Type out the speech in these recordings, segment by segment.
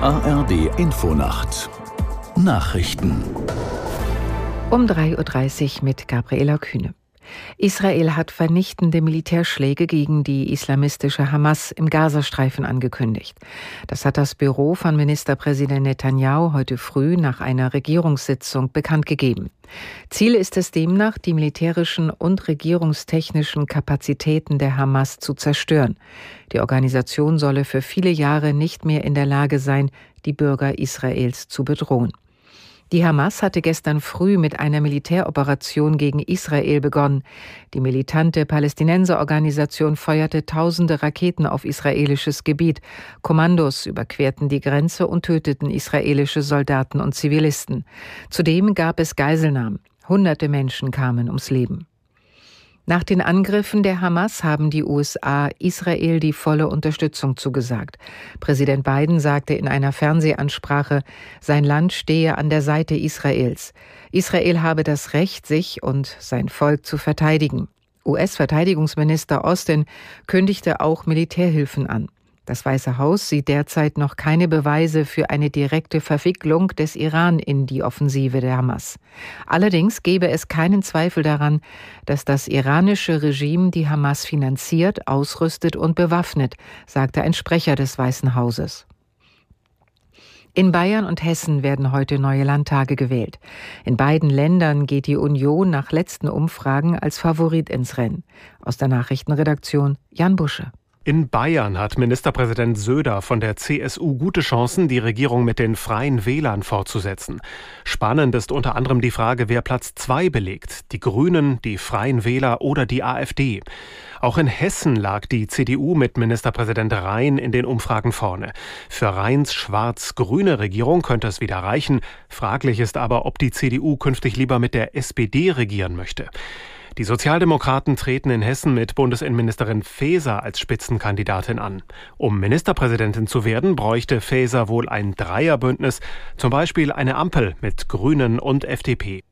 ARD Infonacht Nachrichten um 3.30 Uhr mit Gabriela Kühne. Israel hat vernichtende Militärschläge gegen die islamistische Hamas im Gazastreifen angekündigt. Das hat das Büro von Ministerpräsident Netanyahu heute früh nach einer Regierungssitzung bekannt gegeben. Ziel ist es demnach, die militärischen und regierungstechnischen Kapazitäten der Hamas zu zerstören. Die Organisation solle für viele Jahre nicht mehr in der Lage sein, die Bürger Israels zu bedrohen. Die Hamas hatte gestern früh mit einer Militäroperation gegen Israel begonnen. Die militante Palästinenserorganisation feuerte tausende Raketen auf israelisches Gebiet. Kommandos überquerten die Grenze und töteten israelische Soldaten und Zivilisten. Zudem gab es Geiselnahmen. Hunderte Menschen kamen ums Leben. Nach den Angriffen der Hamas haben die USA Israel die volle Unterstützung zugesagt. Präsident Biden sagte in einer Fernsehansprache, sein Land stehe an der Seite Israels. Israel habe das Recht, sich und sein Volk zu verteidigen. US-Verteidigungsminister Austin kündigte auch Militärhilfen an. Das Weiße Haus sieht derzeit noch keine Beweise für eine direkte Verwicklung des Iran in die Offensive der Hamas. Allerdings gebe es keinen Zweifel daran, dass das iranische Regime die Hamas finanziert, ausrüstet und bewaffnet, sagte ein Sprecher des Weißen Hauses. In Bayern und Hessen werden heute neue Landtage gewählt. In beiden Ländern geht die Union nach letzten Umfragen als Favorit ins Rennen. Aus der Nachrichtenredaktion Jan Busche. In Bayern hat Ministerpräsident Söder von der CSU gute Chancen, die Regierung mit den Freien Wählern fortzusetzen. Spannend ist unter anderem die Frage, wer Platz zwei belegt. Die Grünen, die Freien Wähler oder die AfD. Auch in Hessen lag die CDU mit Ministerpräsident Rhein in den Umfragen vorne. Für Rheins schwarz-grüne Regierung könnte es wieder reichen. Fraglich ist aber, ob die CDU künftig lieber mit der SPD regieren möchte. Die Sozialdemokraten treten in Hessen mit Bundesinnenministerin Faeser als Spitzenkandidatin an. Um Ministerpräsidentin zu werden, bräuchte Faeser wohl ein Dreierbündnis, zum Beispiel eine Ampel mit Grünen und FDP.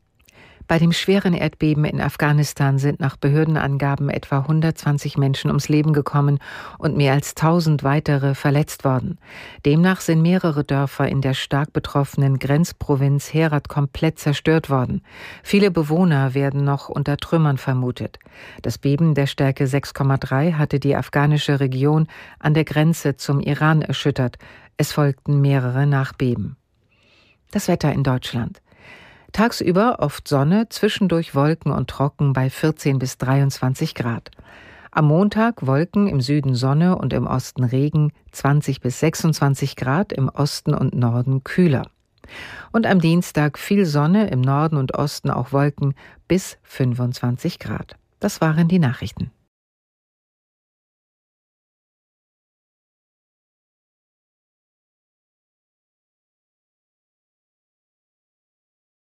Bei dem schweren Erdbeben in Afghanistan sind nach Behördenangaben etwa 120 Menschen ums Leben gekommen und mehr als 1000 weitere verletzt worden. Demnach sind mehrere Dörfer in der stark betroffenen Grenzprovinz Herat komplett zerstört worden. Viele Bewohner werden noch unter Trümmern vermutet. Das Beben der Stärke 6,3 hatte die afghanische Region an der Grenze zum Iran erschüttert. Es folgten mehrere Nachbeben. Das Wetter in Deutschland. Tagsüber oft Sonne, zwischendurch Wolken und Trocken bei 14 bis 23 Grad. Am Montag Wolken, im Süden Sonne und im Osten Regen, 20 bis 26 Grad, im Osten und Norden kühler. Und am Dienstag viel Sonne, im Norden und Osten auch Wolken bis 25 Grad. Das waren die Nachrichten.